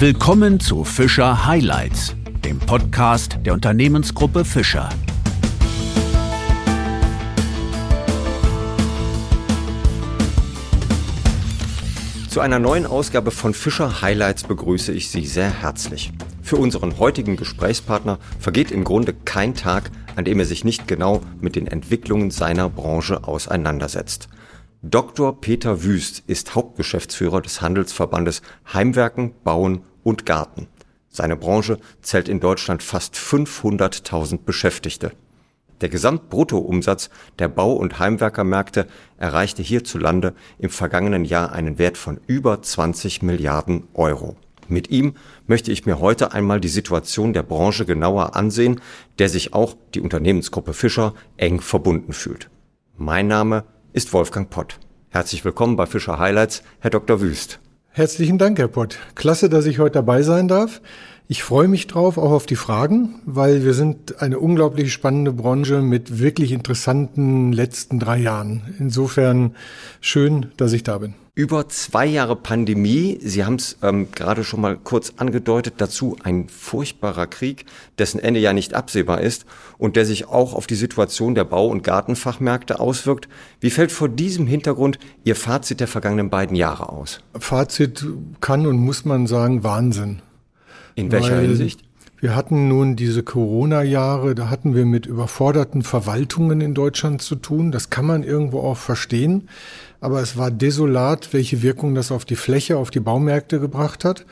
Willkommen zu Fischer Highlights, dem Podcast der Unternehmensgruppe Fischer. Zu einer neuen Ausgabe von Fischer Highlights begrüße ich Sie sehr herzlich. Für unseren heutigen Gesprächspartner vergeht im Grunde kein Tag, an dem er sich nicht genau mit den Entwicklungen seiner Branche auseinandersetzt. Dr. Peter Wüst ist Hauptgeschäftsführer des Handelsverbandes Heimwerken, Bauen und Garten. Seine Branche zählt in Deutschland fast 500.000 Beschäftigte. Der Gesamtbruttoumsatz der Bau- und Heimwerkermärkte erreichte hierzulande im vergangenen Jahr einen Wert von über 20 Milliarden Euro. Mit ihm möchte ich mir heute einmal die Situation der Branche genauer ansehen, der sich auch die Unternehmensgruppe Fischer eng verbunden fühlt. Mein Name ist Wolfgang Pott. Herzlich willkommen bei Fischer Highlights, Herr Dr. Wüst. Herzlichen Dank, Herr Pott. Klasse, dass ich heute dabei sein darf. Ich freue mich drauf, auch auf die Fragen, weil wir sind eine unglaublich spannende Branche mit wirklich interessanten letzten drei Jahren. Insofern schön, dass ich da bin. Über zwei Jahre Pandemie, Sie haben es ähm, gerade schon mal kurz angedeutet, dazu ein furchtbarer Krieg, dessen Ende ja nicht absehbar ist und der sich auch auf die Situation der Bau- und Gartenfachmärkte auswirkt. Wie fällt vor diesem Hintergrund Ihr Fazit der vergangenen beiden Jahre aus? Fazit kann und muss man sagen, Wahnsinn. In welcher Weil Hinsicht? Wir hatten nun diese Corona-Jahre, da hatten wir mit überforderten Verwaltungen in Deutschland zu tun. Das kann man irgendwo auch verstehen. Aber es war desolat, welche Wirkung das auf die Fläche, auf die Baumärkte gebracht hat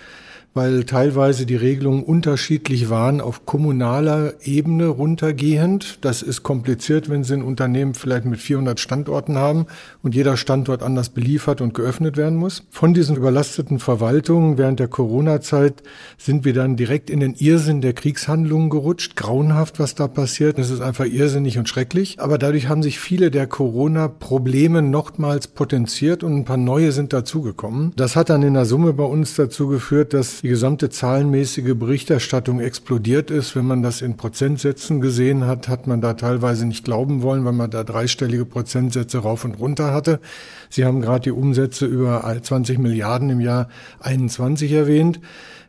weil teilweise die Regelungen unterschiedlich waren auf kommunaler Ebene runtergehend. Das ist kompliziert, wenn Sie ein Unternehmen vielleicht mit 400 Standorten haben und jeder Standort anders beliefert und geöffnet werden muss. Von diesen überlasteten Verwaltungen während der Corona-Zeit sind wir dann direkt in den Irrsinn der Kriegshandlungen gerutscht. Grauenhaft, was da passiert. Es ist einfach irrsinnig und schrecklich. Aber dadurch haben sich viele der Corona-Probleme nochmals potenziert und ein paar neue sind dazugekommen. Das hat dann in der Summe bei uns dazu geführt, dass die gesamte zahlenmäßige Berichterstattung explodiert ist. Wenn man das in Prozentsätzen gesehen hat, hat man da teilweise nicht glauben wollen, weil man da dreistellige Prozentsätze rauf und runter hatte. Sie haben gerade die Umsätze über 20 Milliarden im Jahr 21 erwähnt.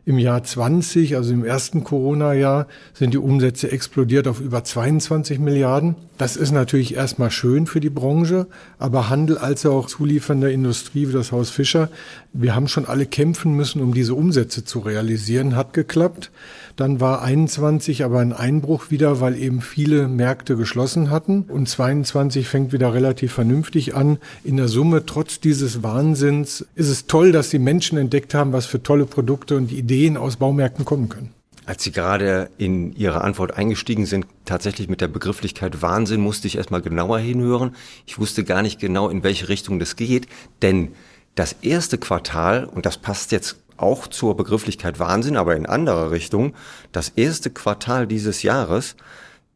Im Jahr 20, also im ersten Corona-Jahr, sind die Umsätze explodiert auf über 22 Milliarden. Das ist natürlich erstmal schön für die Branche, aber Handel als auch zuliefernde Industrie wie das Haus Fischer, wir haben schon alle kämpfen müssen, um diese Umsätze zu realisieren, hat geklappt. Dann war 21 aber ein Einbruch wieder, weil eben viele Märkte geschlossen hatten. Und 22 fängt wieder relativ vernünftig an. In der Summe, trotz dieses Wahnsinns, ist es toll, dass die Menschen entdeckt haben, was für tolle Produkte und Ideen aus Baumärkten kommen können. Als Sie gerade in Ihre Antwort eingestiegen sind, tatsächlich mit der Begrifflichkeit Wahnsinn, musste ich erstmal genauer hinhören. Ich wusste gar nicht genau, in welche Richtung das geht, denn das erste Quartal, und das passt jetzt auch zur Begrifflichkeit Wahnsinn, aber in anderer Richtung. Das erste Quartal dieses Jahres,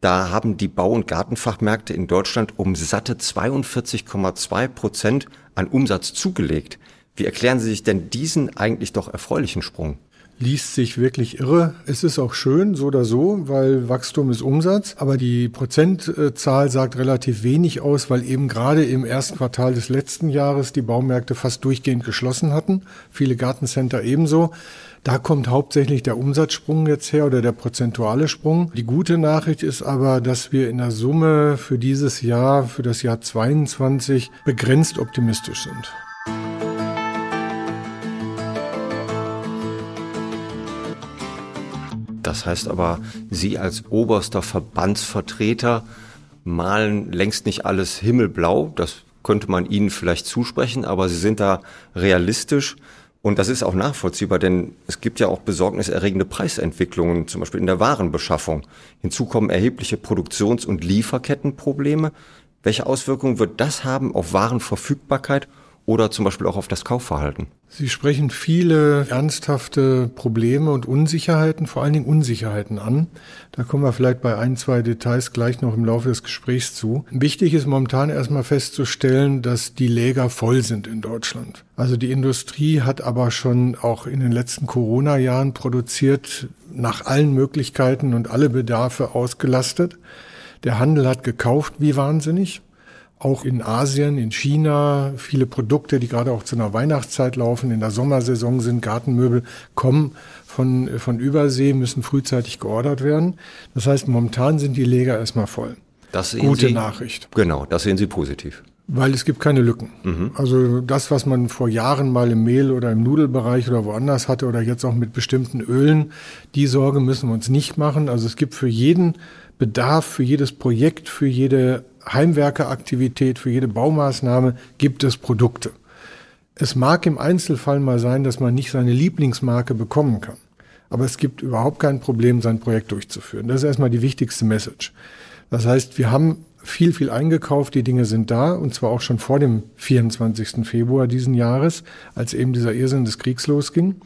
da haben die Bau- und Gartenfachmärkte in Deutschland um satte 42,2 Prozent an Umsatz zugelegt. Wie erklären Sie sich denn diesen eigentlich doch erfreulichen Sprung? Liest sich wirklich irre. Es ist auch schön, so oder so, weil Wachstum ist Umsatz. Aber die Prozentzahl sagt relativ wenig aus, weil eben gerade im ersten Quartal des letzten Jahres die Baumärkte fast durchgehend geschlossen hatten. Viele Gartencenter ebenso. Da kommt hauptsächlich der Umsatzsprung jetzt her oder der prozentuale Sprung. Die gute Nachricht ist aber, dass wir in der Summe für dieses Jahr, für das Jahr 22, begrenzt optimistisch sind. Das heißt aber, Sie als oberster Verbandsvertreter malen längst nicht alles himmelblau. Das könnte man Ihnen vielleicht zusprechen, aber Sie sind da realistisch. Und das ist auch nachvollziehbar, denn es gibt ja auch besorgniserregende Preisentwicklungen, zum Beispiel in der Warenbeschaffung. Hinzu kommen erhebliche Produktions- und Lieferkettenprobleme. Welche Auswirkungen wird das haben auf Warenverfügbarkeit oder zum Beispiel auch auf das Kaufverhalten? Sie sprechen viele ernsthafte Probleme und Unsicherheiten, vor allen Dingen Unsicherheiten an. Da kommen wir vielleicht bei ein, zwei Details gleich noch im Laufe des Gesprächs zu. Wichtig ist momentan erstmal festzustellen, dass die Läger voll sind in Deutschland. Also die Industrie hat aber schon auch in den letzten Corona-Jahren produziert nach allen Möglichkeiten und alle Bedarfe ausgelastet. Der Handel hat gekauft wie wahnsinnig auch in Asien, in China, viele Produkte, die gerade auch zu einer Weihnachtszeit laufen, in der Sommersaison sind, Gartenmöbel, kommen von, von Übersee, müssen frühzeitig geordert werden. Das heißt, momentan sind die Leger erstmal voll. Das sehen Gute Sie, Nachricht. Genau, das sehen Sie positiv. Weil es gibt keine Lücken. Mhm. Also das, was man vor Jahren mal im Mehl oder im Nudelbereich oder woanders hatte oder jetzt auch mit bestimmten Ölen, die Sorge müssen wir uns nicht machen. Also es gibt für jeden Bedarf, für jedes Projekt, für jede Heimwerkeraktivität, für jede Baumaßnahme gibt es Produkte. Es mag im Einzelfall mal sein, dass man nicht seine Lieblingsmarke bekommen kann. Aber es gibt überhaupt kein Problem, sein Projekt durchzuführen. Das ist erstmal die wichtigste Message. Das heißt, wir haben viel, viel eingekauft. Die Dinge sind da und zwar auch schon vor dem 24. Februar diesen Jahres, als eben dieser Irrsinn des Kriegs losging.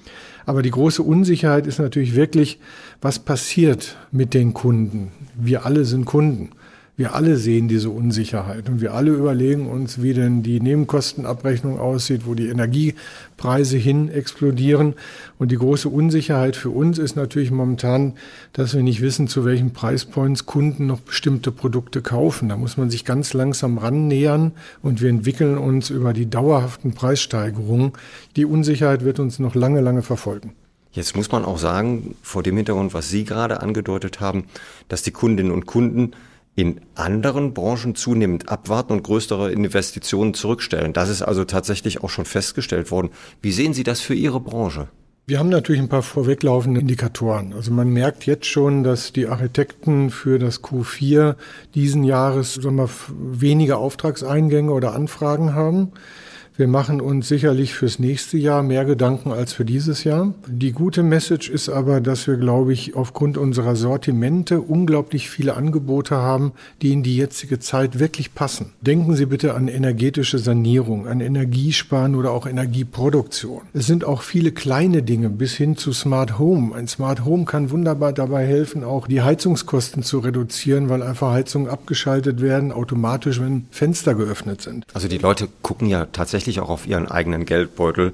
Aber die große Unsicherheit ist natürlich wirklich, was passiert mit den Kunden? Wir alle sind Kunden. Wir alle sehen diese Unsicherheit und wir alle überlegen uns, wie denn die Nebenkostenabrechnung aussieht, wo die Energiepreise hin explodieren. Und die große Unsicherheit für uns ist natürlich momentan, dass wir nicht wissen, zu welchen Preispoints Kunden noch bestimmte Produkte kaufen. Da muss man sich ganz langsam rannähern und wir entwickeln uns über die dauerhaften Preissteigerungen. Die Unsicherheit wird uns noch lange, lange verfolgen. Jetzt muss man auch sagen, vor dem Hintergrund, was Sie gerade angedeutet haben, dass die Kundinnen und Kunden in anderen Branchen zunehmend abwarten und größere Investitionen zurückstellen. Das ist also tatsächlich auch schon festgestellt worden. Wie sehen Sie das für Ihre Branche? Wir haben natürlich ein paar vorweglaufende Indikatoren. Also man merkt jetzt schon, dass die Architekten für das Q4 diesen Jahres sagen wir, weniger Auftragseingänge oder Anfragen haben. Wir machen uns sicherlich fürs nächste Jahr mehr Gedanken als für dieses Jahr. Die gute Message ist aber, dass wir, glaube ich, aufgrund unserer Sortimente unglaublich viele Angebote haben, die in die jetzige Zeit wirklich passen. Denken Sie bitte an energetische Sanierung, an Energiesparen oder auch Energieproduktion. Es sind auch viele kleine Dinge bis hin zu Smart Home. Ein Smart Home kann wunderbar dabei helfen, auch die Heizungskosten zu reduzieren, weil einfach Heizungen abgeschaltet werden, automatisch, wenn Fenster geöffnet sind. Also die Leute gucken ja tatsächlich tatsächlich auch auf ihren eigenen Geldbeutel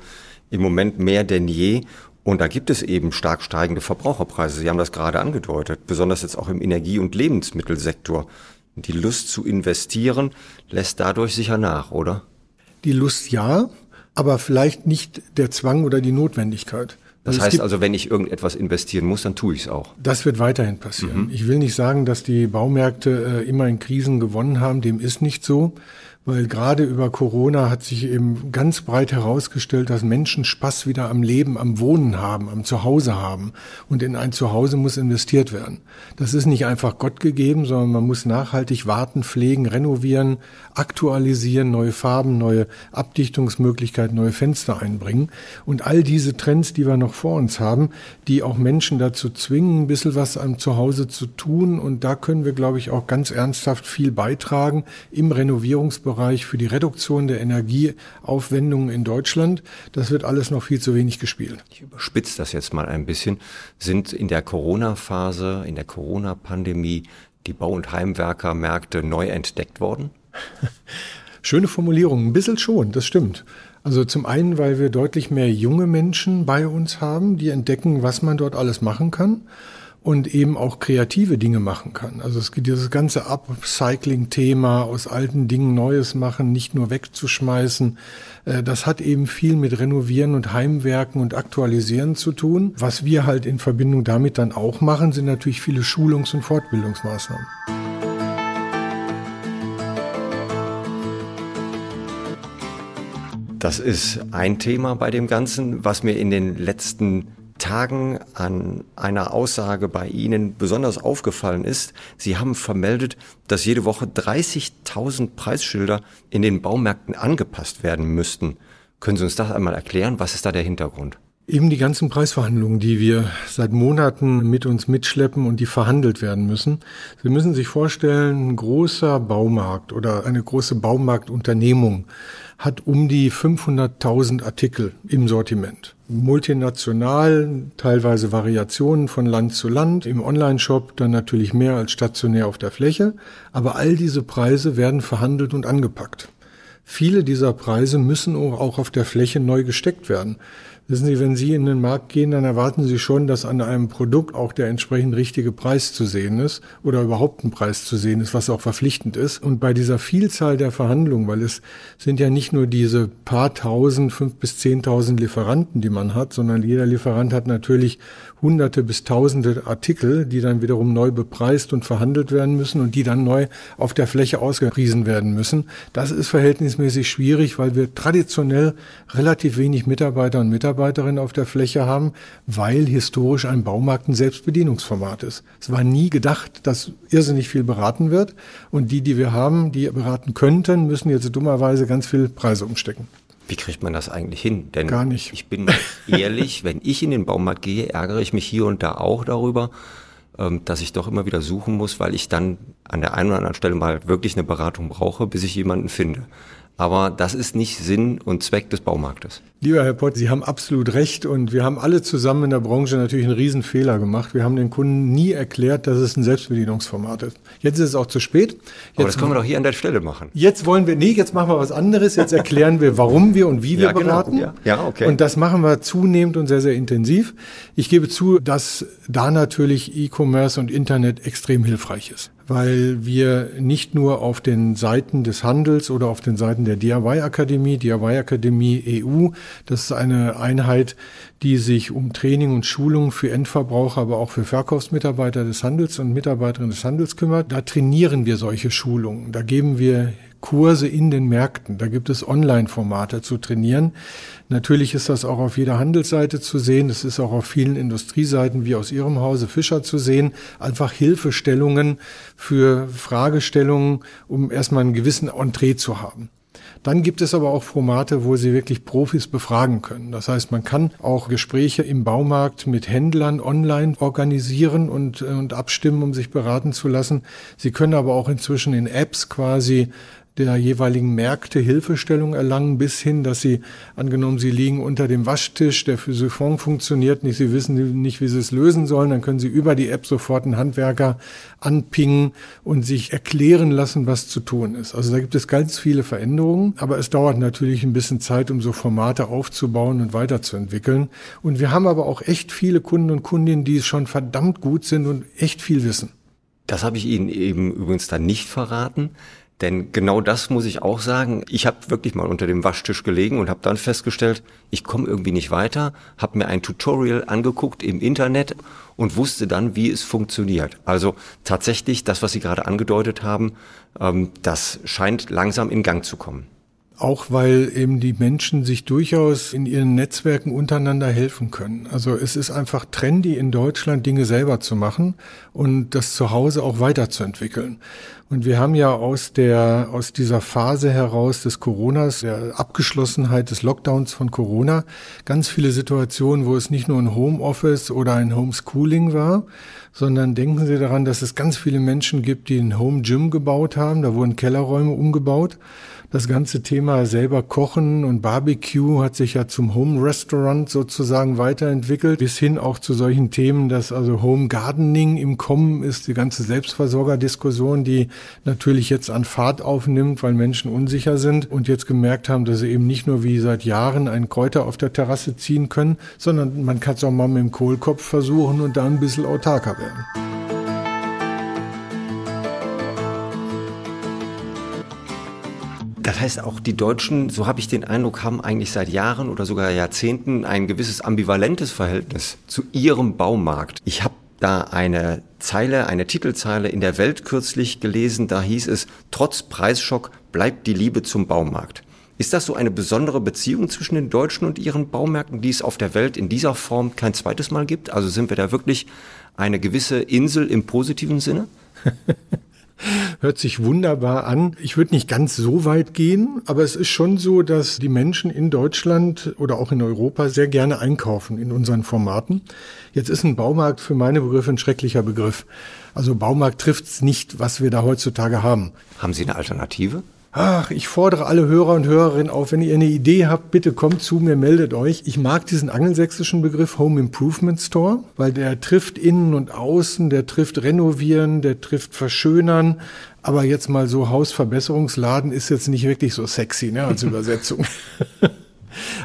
im Moment mehr denn je. Und da gibt es eben stark steigende Verbraucherpreise. Sie haben das gerade angedeutet, besonders jetzt auch im Energie- und Lebensmittelsektor. Die Lust zu investieren lässt dadurch sicher nach, oder? Die Lust ja, aber vielleicht nicht der Zwang oder die Notwendigkeit. Das also heißt also, wenn ich irgendetwas investieren muss, dann tue ich es auch. Das wird weiterhin passieren. Mhm. Ich will nicht sagen, dass die Baumärkte äh, immer in Krisen gewonnen haben. Dem ist nicht so weil gerade über Corona hat sich eben ganz breit herausgestellt, dass Menschen Spaß wieder am Leben, am Wohnen haben, am Zuhause haben. Und in ein Zuhause muss investiert werden. Das ist nicht einfach Gott gegeben, sondern man muss nachhaltig warten, pflegen, renovieren, aktualisieren, neue Farben, neue Abdichtungsmöglichkeiten, neue Fenster einbringen. Und all diese Trends, die wir noch vor uns haben, die auch Menschen dazu zwingen, ein bisschen was am Zuhause zu tun. Und da können wir, glaube ich, auch ganz ernsthaft viel beitragen im Renovierungsbereich Bereich für die Reduktion der Energieaufwendungen in Deutschland. Das wird alles noch viel zu wenig gespielt. Ich überspitze das jetzt mal ein bisschen. Sind in der Corona-Phase, in der Corona-Pandemie die Bau- und Heimwerkermärkte neu entdeckt worden? Schöne Formulierung, ein bisschen schon, das stimmt. Also zum einen, weil wir deutlich mehr junge Menschen bei uns haben, die entdecken, was man dort alles machen kann und eben auch kreative Dinge machen kann. Also es gibt dieses ganze Upcycling-Thema, aus alten Dingen Neues machen, nicht nur wegzuschmeißen. Äh, das hat eben viel mit Renovieren und Heimwerken und Aktualisieren zu tun. Was wir halt in Verbindung damit dann auch machen, sind natürlich viele Schulungs- und Fortbildungsmaßnahmen. Das ist ein Thema bei dem Ganzen, was mir in den letzten Tagen an einer Aussage bei Ihnen besonders aufgefallen ist. Sie haben vermeldet, dass jede Woche 30.000 Preisschilder in den Baumärkten angepasst werden müssten. Können Sie uns das einmal erklären? Was ist da der Hintergrund? Eben die ganzen Preisverhandlungen, die wir seit Monaten mit uns mitschleppen und die verhandelt werden müssen. Sie müssen sich vorstellen, ein großer Baumarkt oder eine große Baumarktunternehmung hat um die 500.000 Artikel im Sortiment. Multinational, teilweise Variationen von Land zu Land, im Onlineshop dann natürlich mehr als stationär auf der Fläche, aber all diese Preise werden verhandelt und angepackt. Viele dieser Preise müssen auch auf der Fläche neu gesteckt werden. Wissen Sie, wenn Sie in den Markt gehen, dann erwarten Sie schon, dass an einem Produkt auch der entsprechend richtige Preis zu sehen ist oder überhaupt ein Preis zu sehen ist, was auch verpflichtend ist. Und bei dieser Vielzahl der Verhandlungen, weil es sind ja nicht nur diese paar tausend, fünf bis zehntausend Lieferanten, die man hat, sondern jeder Lieferant hat natürlich hunderte bis tausende Artikel, die dann wiederum neu bepreist und verhandelt werden müssen und die dann neu auf der Fläche ausgepriesen werden müssen. Das ist verhältnismäßig schwierig, weil wir traditionell relativ wenig Mitarbeiter und Mitarbeiter Mitarbeiterinnen auf der Fläche haben, weil historisch ein Baumarkt ein Selbstbedienungsformat ist. Es war nie gedacht, dass irrsinnig viel beraten wird und die, die wir haben, die beraten könnten, müssen jetzt dummerweise ganz viel Preise umstecken. Wie kriegt man das eigentlich hin? Denn Gar nicht. Ich bin ehrlich, wenn ich in den Baumarkt gehe, ärgere ich mich hier und da auch darüber, ähm, dass ich doch immer wieder suchen muss, weil ich dann an der einen oder anderen Stelle mal wirklich eine Beratung brauche, bis ich jemanden finde. Aber das ist nicht Sinn und Zweck des Baumarktes. Lieber Herr Pott, Sie haben absolut recht und wir haben alle zusammen in der Branche natürlich einen Riesenfehler gemacht. Wir haben den Kunden nie erklärt, dass es ein Selbstbedienungsformat ist. Jetzt ist es auch zu spät. Jetzt Aber das können wir doch hier an der Stelle machen. Jetzt wollen wir, nee, jetzt machen wir was anderes. Jetzt erklären wir, warum wir und wie wir ja, genau. beraten. Ja. ja, okay. Und das machen wir zunehmend und sehr, sehr intensiv. Ich gebe zu, dass da natürlich E-Commerce und Internet extrem hilfreich ist weil wir nicht nur auf den Seiten des Handels oder auf den Seiten der DIY Akademie, DIY Akademie EU, das ist eine Einheit, die sich um Training und Schulung für Endverbraucher, aber auch für Verkaufsmitarbeiter des Handels und Mitarbeiterinnen des Handels kümmert. Da trainieren wir solche Schulungen. Da geben wir Kurse in den Märkten. Da gibt es Online-Formate zu trainieren. Natürlich ist das auch auf jeder Handelsseite zu sehen. Es ist auch auf vielen Industrieseiten wie aus Ihrem Hause Fischer zu sehen. Einfach Hilfestellungen für Fragestellungen, um erstmal einen gewissen Entree zu haben. Dann gibt es aber auch Formate, wo Sie wirklich Profis befragen können. Das heißt, man kann auch Gespräche im Baumarkt mit Händlern online organisieren und, und abstimmen, um sich beraten zu lassen. Sie können aber auch inzwischen in Apps quasi der jeweiligen Märkte Hilfestellung erlangen, bis hin, dass sie, angenommen, sie liegen unter dem Waschtisch, der Siphon funktioniert nicht, sie wissen nicht, wie sie es lösen sollen, dann können sie über die App sofort einen Handwerker anpingen und sich erklären lassen, was zu tun ist. Also da gibt es ganz viele Veränderungen, aber es dauert natürlich ein bisschen Zeit, um so Formate aufzubauen und weiterzuentwickeln. Und wir haben aber auch echt viele Kunden und Kundinnen, die schon verdammt gut sind und echt viel wissen. Das habe ich Ihnen eben übrigens dann nicht verraten. Denn genau das muss ich auch sagen. Ich habe wirklich mal unter dem Waschtisch gelegen und habe dann festgestellt, ich komme irgendwie nicht weiter, habe mir ein Tutorial angeguckt im Internet und wusste dann, wie es funktioniert. Also tatsächlich, das, was Sie gerade angedeutet haben, ähm, das scheint langsam in Gang zu kommen. Auch weil eben die Menschen sich durchaus in ihren Netzwerken untereinander helfen können. Also es ist einfach trendy in Deutschland, Dinge selber zu machen und das zu Hause auch weiterzuentwickeln. Und wir haben ja aus der, aus dieser Phase heraus des Coronas, der Abgeschlossenheit des Lockdowns von Corona, ganz viele Situationen, wo es nicht nur ein Homeoffice oder ein Homeschooling war, sondern denken Sie daran, dass es ganz viele Menschen gibt, die ein Home Gym gebaut haben. Da wurden Kellerräume umgebaut. Das ganze Thema selber kochen und Barbecue hat sich ja zum Home Restaurant sozusagen weiterentwickelt, bis hin auch zu solchen Themen, dass also Home Gardening im Kommen ist, die ganze Selbstversorgerdiskussion, die natürlich jetzt an Fahrt aufnimmt, weil Menschen unsicher sind und jetzt gemerkt haben, dass sie eben nicht nur wie seit Jahren einen Kräuter auf der Terrasse ziehen können, sondern man kann es auch mal mit dem Kohlkopf versuchen und da ein bisschen autarker werden. Das heißt, auch die Deutschen, so habe ich den Eindruck, haben eigentlich seit Jahren oder sogar Jahrzehnten ein gewisses ambivalentes Verhältnis zu ihrem Baumarkt. Ich habe da eine Zeile, eine Titelzeile in der Welt kürzlich gelesen, da hieß es, trotz Preisschock bleibt die Liebe zum Baumarkt. Ist das so eine besondere Beziehung zwischen den Deutschen und ihren Baumärkten, die es auf der Welt in dieser Form kein zweites Mal gibt? Also sind wir da wirklich eine gewisse Insel im positiven Sinne? Hört sich wunderbar an. Ich würde nicht ganz so weit gehen, aber es ist schon so, dass die Menschen in Deutschland oder auch in Europa sehr gerne einkaufen in unseren Formaten. Jetzt ist ein Baumarkt für meine Begriffe ein schrecklicher Begriff. Also Baumarkt trifft es nicht, was wir da heutzutage haben. Haben Sie eine Alternative? Ach, ich fordere alle Hörer und Hörerinnen auf, wenn ihr eine Idee habt, bitte kommt zu mir, meldet euch. Ich mag diesen angelsächsischen Begriff Home Improvement Store, weil der trifft innen und außen, der trifft renovieren, der trifft verschönern. Aber jetzt mal so Hausverbesserungsladen ist jetzt nicht wirklich so sexy, ne, als Übersetzung.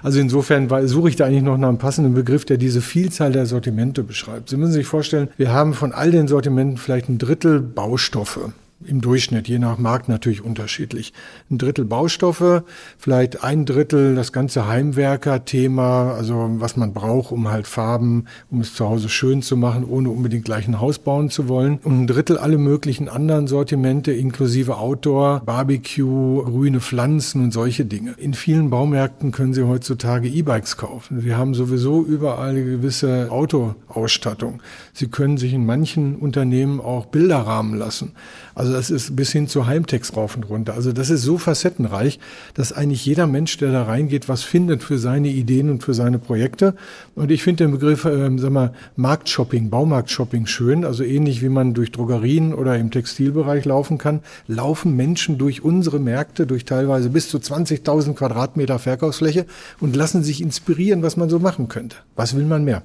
Also insofern suche ich da eigentlich noch nach einem passenden Begriff, der diese Vielzahl der Sortimente beschreibt. Sie müssen sich vorstellen, wir haben von all den Sortimenten vielleicht ein Drittel Baustoffe im Durchschnitt, je nach Markt natürlich unterschiedlich. Ein Drittel Baustoffe, vielleicht ein Drittel das ganze Heimwerker-Thema, also was man braucht, um halt Farben, um es zu Hause schön zu machen, ohne unbedingt gleich ein Haus bauen zu wollen. Und ein Drittel alle möglichen anderen Sortimente, inklusive Outdoor, Barbecue, grüne Pflanzen und solche Dinge. In vielen Baumärkten können Sie heutzutage E-Bikes kaufen. Sie haben sowieso überall eine gewisse Autoausstattung. Sie können sich in manchen Unternehmen auch Bilder rahmen lassen. Also das ist bis hin zu Heimtext rauf und runter. Also das ist so facettenreich, dass eigentlich jeder Mensch, der da reingeht, was findet für seine Ideen und für seine Projekte. Und ich finde den Begriff, äh, sag mal, Marktshopping, Baumarktshopping schön. Also ähnlich wie man durch Drogerien oder im Textilbereich laufen kann, laufen Menschen durch unsere Märkte, durch teilweise bis zu 20.000 Quadratmeter Verkaufsfläche und lassen sich inspirieren, was man so machen könnte. Was will man mehr?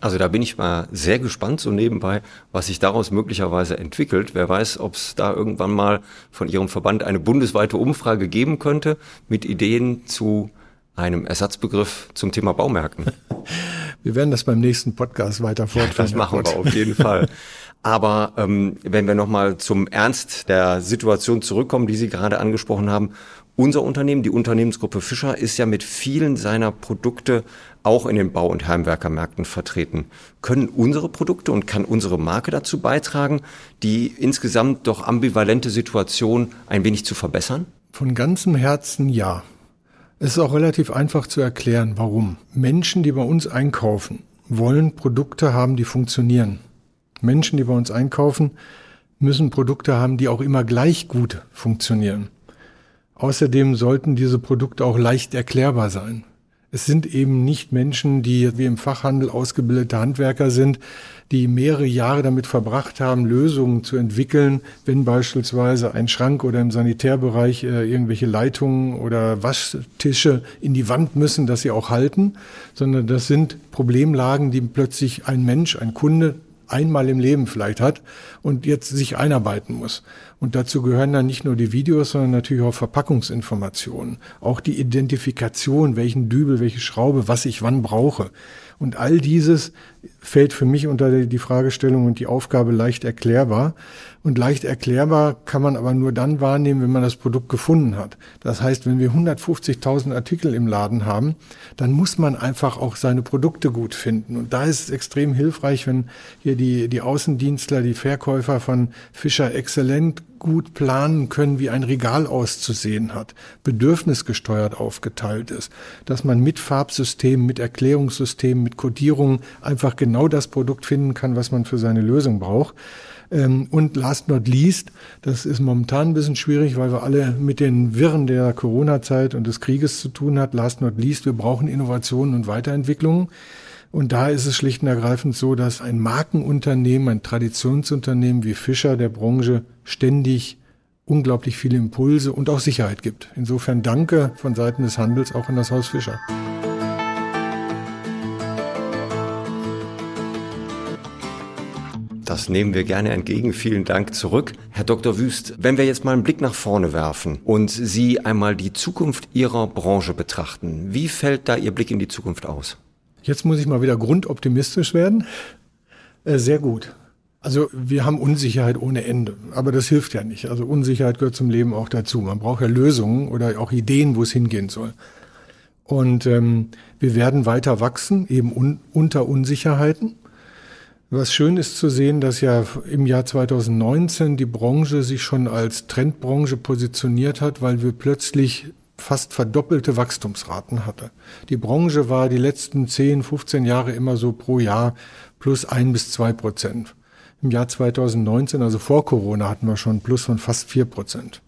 Also da bin ich mal sehr gespannt, so nebenbei, was sich daraus möglicherweise entwickelt. Wer weiß, ob es da irgendwann mal von Ihrem Verband eine bundesweite Umfrage geben könnte mit Ideen zu einem Ersatzbegriff zum Thema Baumärkten. Wir werden das beim nächsten Podcast weiter fortführen. das machen wir auf jeden Fall. Aber ähm, wenn wir nochmal zum Ernst der Situation zurückkommen, die Sie gerade angesprochen haben, unser Unternehmen, die Unternehmensgruppe Fischer, ist ja mit vielen seiner Produkte auch in den Bau- und Heimwerkermärkten vertreten. Können unsere Produkte und kann unsere Marke dazu beitragen, die insgesamt doch ambivalente Situation ein wenig zu verbessern? Von ganzem Herzen ja. Es ist auch relativ einfach zu erklären, warum. Menschen, die bei uns einkaufen, wollen Produkte haben, die funktionieren. Menschen, die bei uns einkaufen, müssen Produkte haben, die auch immer gleich gut funktionieren. Außerdem sollten diese Produkte auch leicht erklärbar sein. Es sind eben nicht Menschen, die wie im Fachhandel ausgebildete Handwerker sind, die mehrere Jahre damit verbracht haben, Lösungen zu entwickeln, wenn beispielsweise ein Schrank oder im Sanitärbereich äh, irgendwelche Leitungen oder Waschtische in die Wand müssen, dass sie auch halten, sondern das sind Problemlagen, die plötzlich ein Mensch, ein Kunde einmal im Leben vielleicht hat und jetzt sich einarbeiten muss. Und dazu gehören dann nicht nur die Videos, sondern natürlich auch Verpackungsinformationen, auch die Identifikation, welchen Dübel, welche Schraube, was ich wann brauche. Und all dieses fällt für mich unter die Fragestellung und die Aufgabe leicht erklärbar. Und leicht erklärbar kann man aber nur dann wahrnehmen, wenn man das Produkt gefunden hat. Das heißt, wenn wir 150.000 Artikel im Laden haben, dann muss man einfach auch seine Produkte gut finden. Und da ist es extrem hilfreich, wenn hier die, die Außendienstler, die Verkäufer von Fischer Exzellent gut planen können, wie ein Regal auszusehen hat, bedürfnisgesteuert aufgeteilt ist, dass man mit Farbsystemen, mit Erklärungssystemen, mit Codierungen einfach genau das Produkt finden kann, was man für seine Lösung braucht. Ähm, und last not least, das ist momentan ein bisschen schwierig, weil wir alle mit den Wirren der Corona-Zeit und des Krieges zu tun hat. Last not least, wir brauchen Innovationen und Weiterentwicklungen. Und da ist es schlicht und ergreifend so, dass ein Markenunternehmen, ein Traditionsunternehmen wie Fischer der Branche ständig unglaublich viele Impulse und auch Sicherheit gibt. Insofern danke von Seiten des Handels auch an das Haus Fischer. Das nehmen wir gerne entgegen. Vielen Dank zurück. Herr Dr. Wüst, wenn wir jetzt mal einen Blick nach vorne werfen und Sie einmal die Zukunft Ihrer Branche betrachten, wie fällt da Ihr Blick in die Zukunft aus? Jetzt muss ich mal wieder grundoptimistisch werden. Äh, sehr gut. Also wir haben Unsicherheit ohne Ende, aber das hilft ja nicht. Also Unsicherheit gehört zum Leben auch dazu. Man braucht ja Lösungen oder auch Ideen, wo es hingehen soll. Und ähm, wir werden weiter wachsen, eben un unter Unsicherheiten. Was schön ist zu sehen, dass ja im Jahr 2019 die Branche sich schon als Trendbranche positioniert hat, weil wir plötzlich fast verdoppelte Wachstumsraten hatte. Die Branche war die letzten 10, 15 Jahre immer so pro Jahr plus ein bis zwei Prozent. Im Jahr 2019, also vor Corona, hatten wir schon Plus von fast vier Prozent.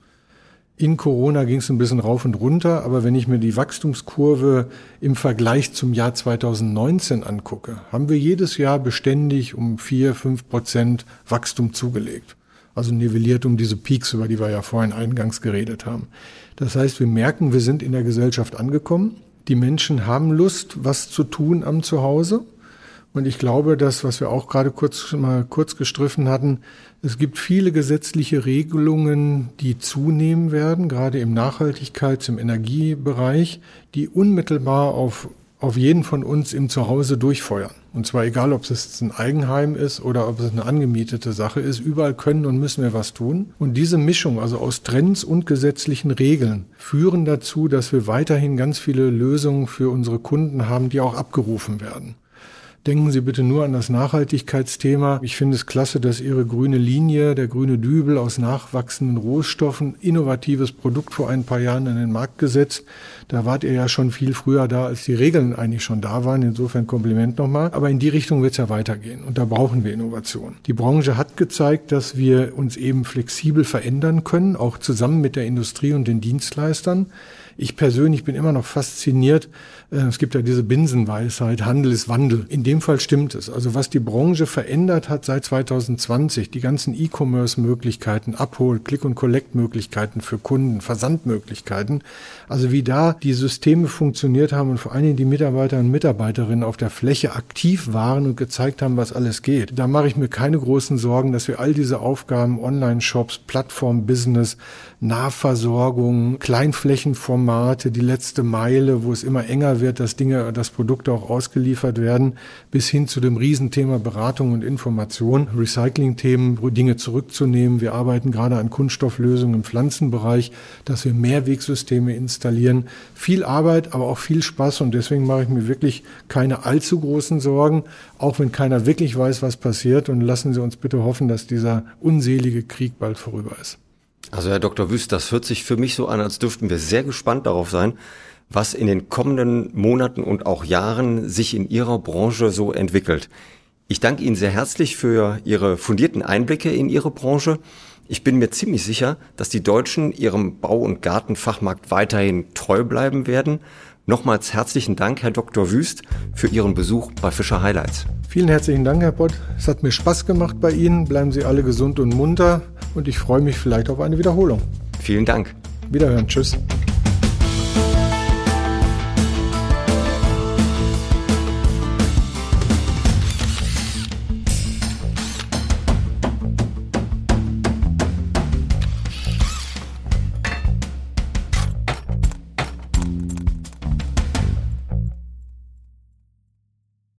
In Corona ging es ein bisschen rauf und runter, aber wenn ich mir die Wachstumskurve im Vergleich zum Jahr 2019 angucke, haben wir jedes Jahr beständig um vier, fünf Prozent Wachstum zugelegt. Also nivelliert um diese Peaks, über die wir ja vorhin eingangs geredet haben. Das heißt, wir merken, wir sind in der Gesellschaft angekommen. Die Menschen haben Lust, was zu tun am Zuhause. Und ich glaube, dass, was wir auch gerade kurz mal kurz gestriffen hatten, es gibt viele gesetzliche Regelungen, die zunehmen werden, gerade im Nachhaltigkeits-, im Energiebereich, die unmittelbar auf, auf jeden von uns im Zuhause durchfeuern. Und zwar egal, ob es ein Eigenheim ist oder ob es eine angemietete Sache ist. Überall können und müssen wir was tun. Und diese Mischung, also aus Trends und gesetzlichen Regeln, führen dazu, dass wir weiterhin ganz viele Lösungen für unsere Kunden haben, die auch abgerufen werden. Denken Sie bitte nur an das Nachhaltigkeitsthema. Ich finde es klasse, dass Ihre grüne Linie, der grüne Dübel aus nachwachsenden Rohstoffen, innovatives Produkt vor ein paar Jahren in den Markt gesetzt. Da wart ihr ja schon viel früher da, als die Regeln eigentlich schon da waren. Insofern Kompliment nochmal. Aber in die Richtung wird es ja weitergehen. Und da brauchen wir Innovation. Die Branche hat gezeigt, dass wir uns eben flexibel verändern können, auch zusammen mit der Industrie und den Dienstleistern. Ich persönlich bin immer noch fasziniert. Äh, es gibt ja diese Binsenweisheit, Handel ist Wandel. In dem Fall stimmt es. Also was die Branche verändert hat seit 2020, die ganzen E-Commerce-Möglichkeiten, Abhol-, Click- und Collect-Möglichkeiten für Kunden, Versandmöglichkeiten. Also wie da die Systeme funktioniert haben und vor allen Dingen die Mitarbeiter und Mitarbeiterinnen auf der Fläche aktiv waren und gezeigt haben, was alles geht. Da mache ich mir keine großen Sorgen, dass wir all diese Aufgaben, Online-Shops, Plattform-Business, Nahversorgung, Kleinflächenformate, die letzte Meile, wo es immer enger wird, dass Dinge, dass Produkte auch ausgeliefert werden, bis hin zu dem Riesenthema Beratung und Information, Recycling-Themen, Dinge zurückzunehmen. Wir arbeiten gerade an Kunststofflösungen im Pflanzenbereich, dass wir Mehrwegsysteme installieren. Viel Arbeit, aber auch viel Spaß und deswegen mache ich mir wirklich keine allzu großen Sorgen, auch wenn keiner wirklich weiß, was passiert und lassen Sie uns bitte hoffen, dass dieser unselige Krieg bald vorüber ist. Also Herr Dr. Wüst, das hört sich für mich so an, als dürften wir sehr gespannt darauf sein, was in den kommenden Monaten und auch Jahren sich in Ihrer Branche so entwickelt. Ich danke Ihnen sehr herzlich für Ihre fundierten Einblicke in Ihre Branche. Ich bin mir ziemlich sicher, dass die Deutschen ihrem Bau- und Gartenfachmarkt weiterhin treu bleiben werden. Nochmals herzlichen Dank, Herr Dr. Wüst, für Ihren Besuch bei Fischer Highlights. Vielen herzlichen Dank, Herr Pott. Es hat mir Spaß gemacht bei Ihnen. Bleiben Sie alle gesund und munter und ich freue mich vielleicht auf eine Wiederholung. Vielen Dank. Wiederhören. Tschüss.